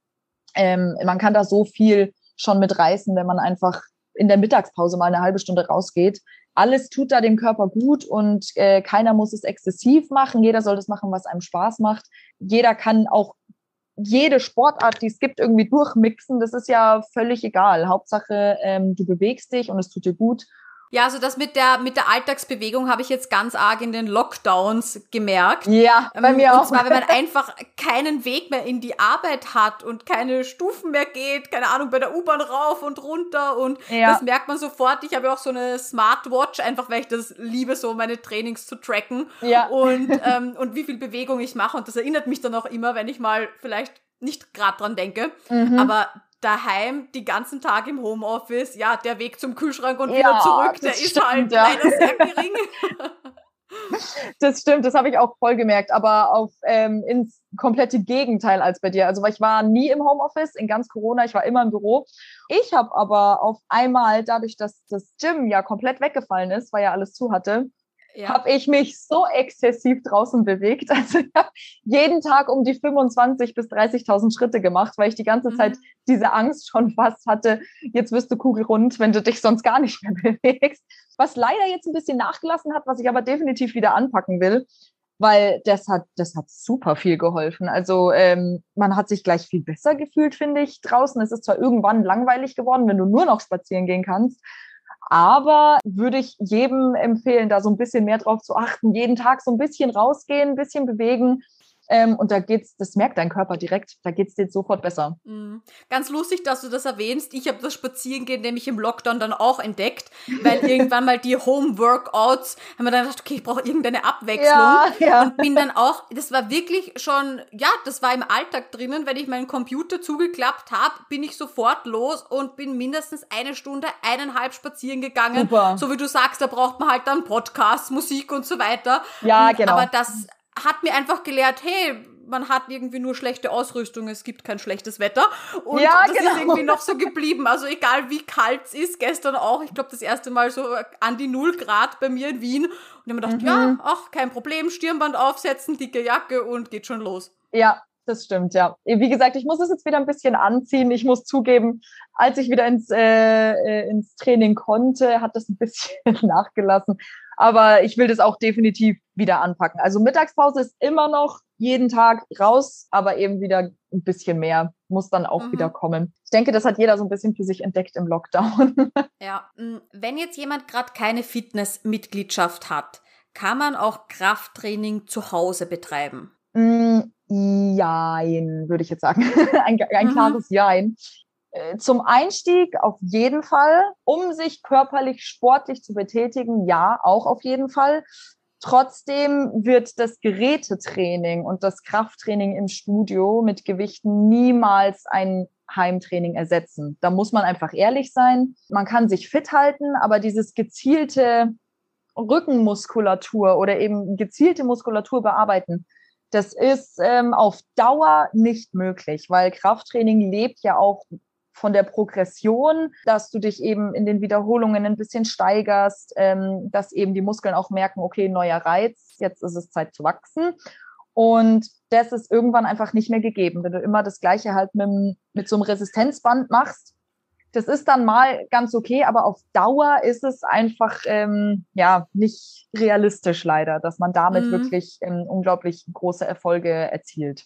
Ähm, man kann da so viel schon mitreißen, wenn man einfach in der Mittagspause mal eine halbe Stunde rausgeht. Alles tut da dem Körper gut und äh, keiner muss es exzessiv machen. Jeder soll das machen, was einem Spaß macht. Jeder kann auch jede Sportart, die es gibt, irgendwie durchmixen. Das ist ja völlig egal. Hauptsache, ähm, du bewegst dich und es tut dir gut. Ja, also das mit der, mit der Alltagsbewegung habe ich jetzt ganz arg in den Lockdowns gemerkt. Ja, bei ähm, mir auch. Und zwar, wenn man einfach keinen Weg mehr in die Arbeit hat und keine Stufen mehr geht, keine Ahnung, bei der U-Bahn rauf und runter und ja. das merkt man sofort. Ich habe auch so eine Smartwatch, einfach weil ich das liebe, so meine Trainings zu tracken ja. und, ähm, und wie viel Bewegung ich mache und das erinnert mich dann auch immer, wenn ich mal vielleicht nicht gerade dran denke. Mhm. Aber daheim die ganzen Tag im Homeoffice, ja, der Weg zum Kühlschrank und ja, wieder zurück, der ist stimmt, halt ja. leider sehr gering. Das stimmt, das habe ich auch voll gemerkt, aber auf ähm, ins komplette Gegenteil als bei dir. Also weil ich war nie im Homeoffice, in ganz Corona, ich war immer im Büro. Ich habe aber auf einmal, dadurch, dass das Gym ja komplett weggefallen ist, weil ja alles zu hatte, ja. habe ich mich so exzessiv draußen bewegt. Also ich habe jeden Tag um die 25 bis 30.000 Schritte gemacht, weil ich die ganze mhm. Zeit diese Angst schon fast hatte, jetzt wirst du kugelrund, wenn du dich sonst gar nicht mehr bewegst. Was leider jetzt ein bisschen nachgelassen hat, was ich aber definitiv wieder anpacken will, weil das hat, das hat super viel geholfen. Also ähm, man hat sich gleich viel besser gefühlt, finde ich, draußen. Es ist zwar irgendwann langweilig geworden, wenn du nur noch spazieren gehen kannst, aber würde ich jedem empfehlen, da so ein bisschen mehr drauf zu achten, jeden Tag so ein bisschen rausgehen, ein bisschen bewegen ähm, und da geht's, das merkt dein Körper direkt, da geht's dir sofort besser. Mhm. Ganz lustig, dass du das erwähnst. Ich habe das Spazierengehen nämlich im Lockdown dann auch entdeckt, weil irgendwann mal die Home-Workouts, haben wir dann gedacht, okay, ich brauche irgendeine Abwechslung. Ja, ja. Und bin dann auch, das war wirklich schon, ja, das war im Alltag drinnen, wenn ich meinen Computer zugeklappt habe, bin ich sofort los und bin mindestens eine Stunde, eineinhalb spazieren gegangen. Super. So wie du sagst, da braucht man halt dann Podcasts, Musik und so weiter. Ja, genau. Aber das hat mir einfach gelehrt, hey, man hat irgendwie nur schlechte Ausrüstung, es gibt kein schlechtes Wetter. Und ja, das genau. ist irgendwie noch so geblieben. Also egal wie kalt es ist, gestern auch, ich glaube das erste Mal so an die Null Grad bei mir in Wien. Und ich habe mir gedacht, mhm. ja, ach, kein Problem, Stirnband aufsetzen, dicke Jacke und geht schon los. Ja, das stimmt, ja. Wie gesagt, ich muss es jetzt wieder ein bisschen anziehen. Ich muss zugeben, als ich wieder ins, äh, äh ins Training konnte, hat das ein bisschen nachgelassen. Aber ich will das auch definitiv wieder anpacken. Also Mittagspause ist immer noch jeden Tag raus, aber eben wieder ein bisschen mehr muss dann auch mhm. wieder kommen. Ich denke, das hat jeder so ein bisschen für sich entdeckt im Lockdown. Ja, wenn jetzt jemand gerade keine Fitnessmitgliedschaft hat, kann man auch Krafttraining zu Hause betreiben? Mm, jein, würde ich jetzt sagen. ein, ein mhm. klares Jein. Äh, zum Einstieg auf jeden Fall, um sich körperlich sportlich zu betätigen, ja, auch auf jeden Fall. Trotzdem wird das Gerätetraining und das Krafttraining im Studio mit Gewichten niemals ein Heimtraining ersetzen. Da muss man einfach ehrlich sein. Man kann sich fit halten, aber dieses gezielte Rückenmuskulatur oder eben gezielte Muskulatur bearbeiten, das ist ähm, auf Dauer nicht möglich, weil Krafttraining lebt ja auch von der Progression, dass du dich eben in den Wiederholungen ein bisschen steigerst, ähm, dass eben die Muskeln auch merken, okay, neuer Reiz, jetzt ist es Zeit zu wachsen. Und das ist irgendwann einfach nicht mehr gegeben. Wenn du immer das Gleiche halt mit, mit so einem Resistenzband machst, das ist dann mal ganz okay, aber auf Dauer ist es einfach ähm, ja nicht realistisch leider, dass man damit mhm. wirklich ähm, unglaublich große Erfolge erzielt.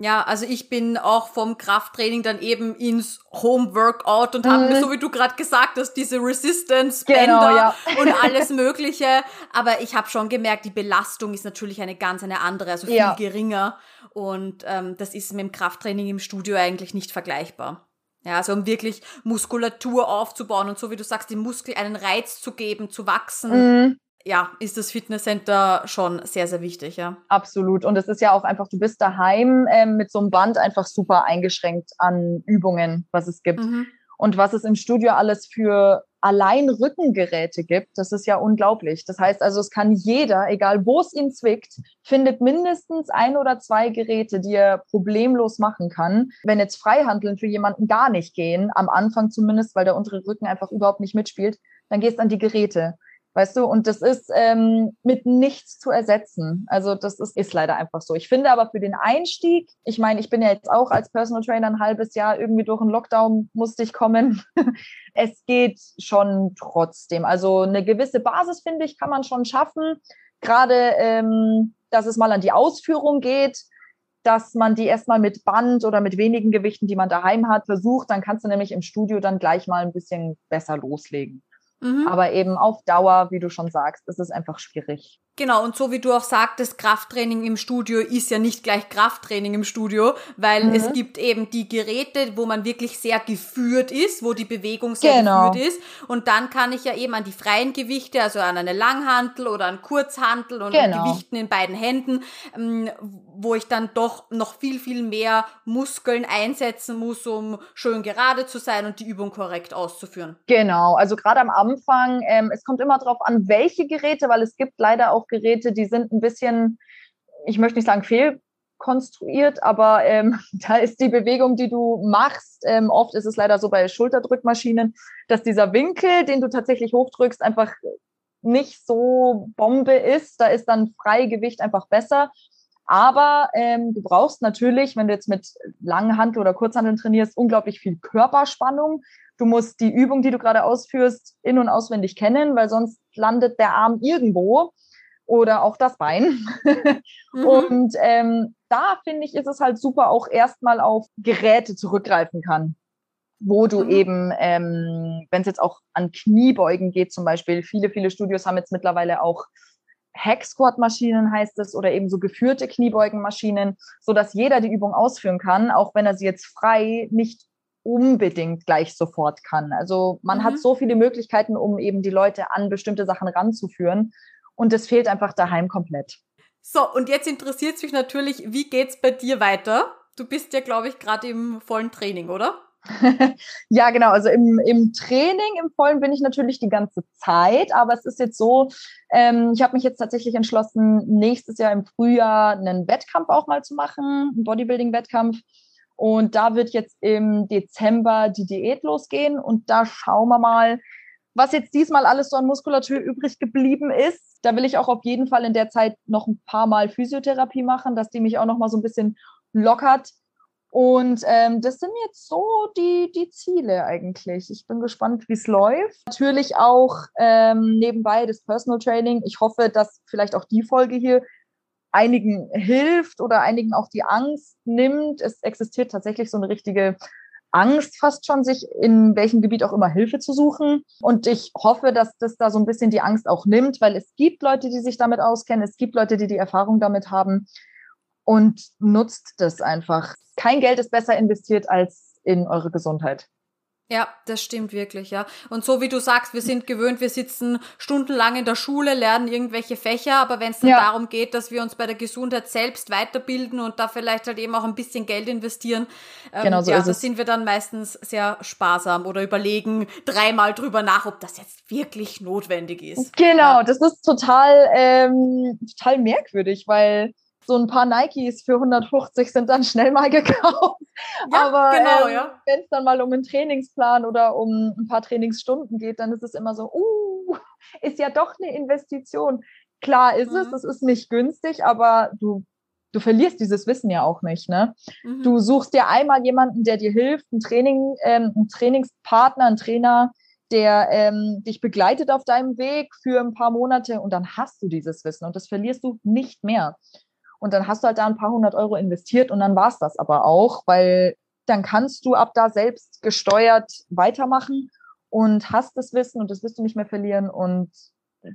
Ja, also ich bin auch vom Krafttraining dann eben ins Home-Workout und mhm. habe mir, so wie du gerade gesagt hast, diese Resistance-Bänder genau, ja. und alles Mögliche. Aber ich habe schon gemerkt, die Belastung ist natürlich eine ganz eine andere, also viel ja. geringer. Und ähm, das ist mit dem Krafttraining im Studio eigentlich nicht vergleichbar. Ja, also um wirklich Muskulatur aufzubauen und so wie du sagst, dem Muskel einen Reiz zu geben, zu wachsen. Mhm. Ja, ist das Fitnesscenter schon sehr, sehr wichtig, ja. Absolut. Und es ist ja auch einfach, du bist daheim ähm, mit so einem Band einfach super eingeschränkt an Übungen, was es gibt. Mhm. Und was es im Studio alles für allein Rückengeräte gibt, das ist ja unglaublich. Das heißt also, es kann jeder, egal wo es ihn zwickt, findet mindestens ein oder zwei Geräte, die er problemlos machen kann. Wenn jetzt Freihandeln für jemanden gar nicht gehen, am Anfang zumindest, weil der untere Rücken einfach überhaupt nicht mitspielt, dann gehst an die Geräte. Weißt du, und das ist ähm, mit nichts zu ersetzen. Also das ist, ist leider einfach so. Ich finde aber für den Einstieg, ich meine, ich bin ja jetzt auch als Personal Trainer ein halbes Jahr irgendwie durch einen Lockdown musste ich kommen. es geht schon trotzdem. Also eine gewisse Basis, finde ich, kann man schon schaffen. Gerade, ähm, dass es mal an die Ausführung geht, dass man die erstmal mit Band oder mit wenigen Gewichten, die man daheim hat, versucht. Dann kannst du nämlich im Studio dann gleich mal ein bisschen besser loslegen. Mhm. Aber eben auf Dauer, wie du schon sagst, ist es einfach schwierig. Genau, und so wie du auch sagtest, Krafttraining im Studio ist ja nicht gleich Krafttraining im Studio, weil mhm. es gibt eben die Geräte, wo man wirklich sehr geführt ist, wo die Bewegung sehr genau. geführt ist. Und dann kann ich ja eben an die freien Gewichte, also an eine Langhantel oder an Kurzhantel und genau. Gewichten in beiden Händen, ähm, wo ich dann doch noch viel, viel mehr Muskeln einsetzen muss, um schön gerade zu sein und die Übung korrekt auszuführen. Genau, also gerade am Anfang, ähm, es kommt immer darauf an, welche Geräte, weil es gibt leider auch Geräte, die sind ein bisschen, ich möchte nicht sagen fehlkonstruiert, aber ähm, da ist die Bewegung, die du machst, ähm, oft ist es leider so bei Schulterdrückmaschinen, dass dieser Winkel, den du tatsächlich hochdrückst, einfach nicht so Bombe ist. Da ist dann Freigewicht einfach besser. Aber ähm, du brauchst natürlich, wenn du jetzt mit langen Handel oder Kurzhandeln trainierst, unglaublich viel Körperspannung. Du musst die Übung, die du gerade ausführst, in- und auswendig kennen, weil sonst landet der Arm irgendwo oder auch das Bein. mhm. Und ähm, da finde ich, ist es halt super, auch erstmal auf Geräte zurückgreifen kann, wo du mhm. eben, ähm, wenn es jetzt auch an Kniebeugen geht zum Beispiel, viele, viele Studios haben jetzt mittlerweile auch Hack-Squat-Maschinen heißt es oder eben so geführte Kniebeugenmaschinen, so dass jeder die Übung ausführen kann, auch wenn er sie jetzt frei nicht unbedingt gleich sofort kann. Also man mhm. hat so viele Möglichkeiten, um eben die Leute an bestimmte Sachen ranzuführen. Und das fehlt einfach daheim komplett. So, und jetzt interessiert es mich natürlich, wie geht's bei dir weiter? Du bist ja, glaube ich, gerade im vollen Training, oder? ja, genau. Also im, im Training, im Vollen bin ich natürlich die ganze Zeit, aber es ist jetzt so, ähm, ich habe mich jetzt tatsächlich entschlossen, nächstes Jahr im Frühjahr einen Wettkampf auch mal zu machen, einen Bodybuilding-Wettkampf. Und da wird jetzt im Dezember die Diät losgehen und da schauen wir mal, was jetzt diesmal alles so an Muskulatur übrig geblieben ist da will ich auch auf jeden Fall in der Zeit noch ein paar Mal Physiotherapie machen, dass die mich auch noch mal so ein bisschen lockert. Und ähm, das sind jetzt so die, die Ziele eigentlich. Ich bin gespannt, wie es läuft. Natürlich auch ähm, nebenbei das Personal Training. Ich hoffe, dass vielleicht auch die Folge hier einigen hilft oder einigen auch die Angst nimmt. Es existiert tatsächlich so eine richtige Angst fast schon, sich in welchem Gebiet auch immer Hilfe zu suchen. Und ich hoffe, dass das da so ein bisschen die Angst auch nimmt, weil es gibt Leute, die sich damit auskennen, es gibt Leute, die die Erfahrung damit haben und nutzt das einfach. Kein Geld ist besser investiert als in eure Gesundheit. Ja, das stimmt wirklich, ja. Und so wie du sagst, wir sind gewöhnt, wir sitzen stundenlang in der Schule, lernen irgendwelche Fächer, aber wenn es dann ja. darum geht, dass wir uns bei der Gesundheit selbst weiterbilden und da vielleicht halt eben auch ein bisschen Geld investieren, ähm, genau so ja, da sind wir dann meistens sehr sparsam oder überlegen dreimal drüber nach, ob das jetzt wirklich notwendig ist. Genau, ja. das ist total, ähm, total merkwürdig, weil so ein paar Nikes für 150 sind dann schnell mal gekauft. Ja, Aber genau, ähm, ja. wenn es dann mal um einen Trainingsplan oder um ein paar Trainingsstunden geht, dann ist es immer so, uh, ist ja doch eine Investition. Klar ist mhm. es, es ist nicht günstig, aber du, du verlierst dieses Wissen ja auch nicht. Ne? Mhm. Du suchst dir einmal jemanden, der dir hilft, ein Training, ähm, einen Trainingspartner, einen Trainer, der ähm, dich begleitet auf deinem Weg für ein paar Monate und dann hast du dieses Wissen und das verlierst du nicht mehr. Und dann hast du halt da ein paar hundert Euro investiert und dann war es das aber auch, weil dann kannst du ab da selbst gesteuert weitermachen und hast das Wissen und das wirst du nicht mehr verlieren und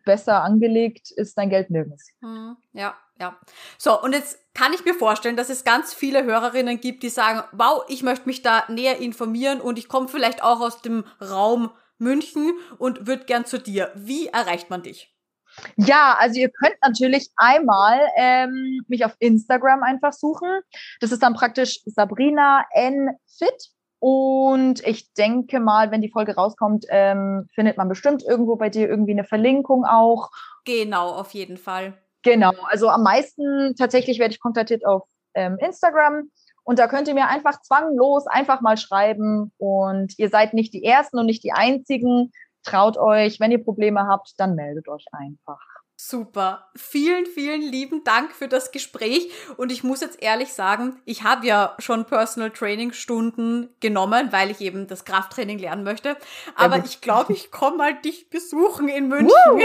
besser angelegt ist dein Geld nirgends. Hm, ja, ja. So, und jetzt kann ich mir vorstellen, dass es ganz viele Hörerinnen gibt, die sagen, wow, ich möchte mich da näher informieren und ich komme vielleicht auch aus dem Raum München und würde gern zu dir. Wie erreicht man dich? Ja, also ihr könnt natürlich einmal ähm, mich auf Instagram einfach suchen. Das ist dann praktisch Sabrina N Fit. Und ich denke mal, wenn die Folge rauskommt, ähm, findet man bestimmt irgendwo bei dir irgendwie eine Verlinkung auch. Genau, auf jeden Fall. Genau, also am meisten tatsächlich werde ich kontaktiert auf ähm, Instagram. Und da könnt ihr mir einfach zwanglos einfach mal schreiben. Und ihr seid nicht die Ersten und nicht die Einzigen. Traut euch, wenn ihr Probleme habt, dann meldet euch einfach. Super. Vielen, vielen lieben Dank für das Gespräch. Und ich muss jetzt ehrlich sagen, ich habe ja schon Personal Training Stunden genommen, weil ich eben das Krafttraining lernen möchte. Aber ja, ich glaube, ich komme mal dich besuchen in München.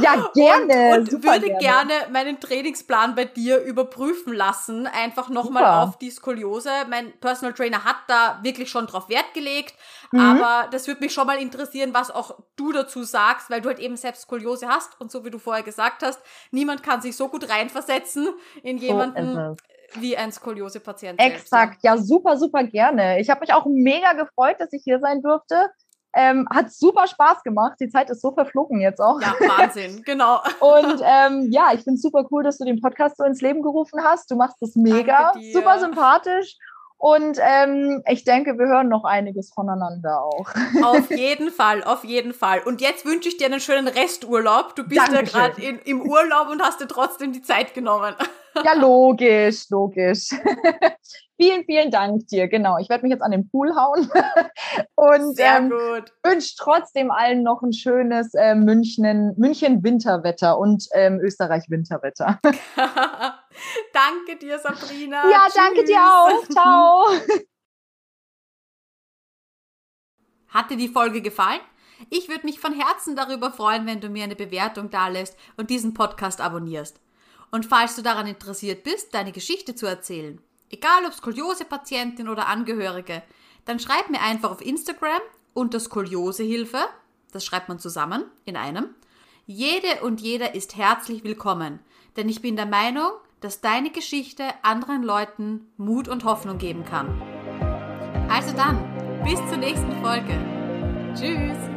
ja, gerne. Und, und würde gerne. gerne. meinen Trainingsplan bei dir überprüfen lassen. Einfach nochmal auf die Skoliose. Mein Personal Trainer hat da wirklich schon drauf Wert gelegt. Mhm. Aber das würde mich schon mal interessieren, was auch du dazu sagst, weil du halt eben selbst Skoliose hast und so wie du vorher gesagt hast, niemand kann sich so gut reinversetzen in jemanden. So wie ein Skoliose-Patient. Exakt, ja. ja, super, super gerne. Ich habe mich auch mega gefreut, dass ich hier sein durfte. Ähm, hat super Spaß gemacht. Die Zeit ist so verflogen jetzt auch. Ja, Wahnsinn, genau. Und ähm, ja, ich finde es super cool, dass du den Podcast so ins Leben gerufen hast. Du machst das mega, super sympathisch. Und ähm, ich denke, wir hören noch einiges voneinander auch. Auf jeden Fall, auf jeden Fall. Und jetzt wünsche ich dir einen schönen Resturlaub. Du bist Dankeschön. ja gerade im Urlaub und hast dir trotzdem die Zeit genommen. Ja, logisch, logisch. vielen, vielen Dank dir. Genau, ich werde mich jetzt an den Pool hauen und ähm, wünsche trotzdem allen noch ein schönes äh, München, München Winterwetter und ähm, Österreich Winterwetter. danke dir, Sabrina. Ja, Tschüss. danke dir auch. Ciao. Hat dir die Folge gefallen? Ich würde mich von Herzen darüber freuen, wenn du mir eine Bewertung dalässt und diesen Podcast abonnierst. Und falls du daran interessiert bist, deine Geschichte zu erzählen, egal ob Skoliose-Patientin oder Angehörige, dann schreib mir einfach auf Instagram unter Skoliosehilfe, das schreibt man zusammen in einem. Jede und jeder ist herzlich willkommen, denn ich bin der Meinung, dass deine Geschichte anderen Leuten Mut und Hoffnung geben kann. Also dann, bis zur nächsten Folge. Tschüss!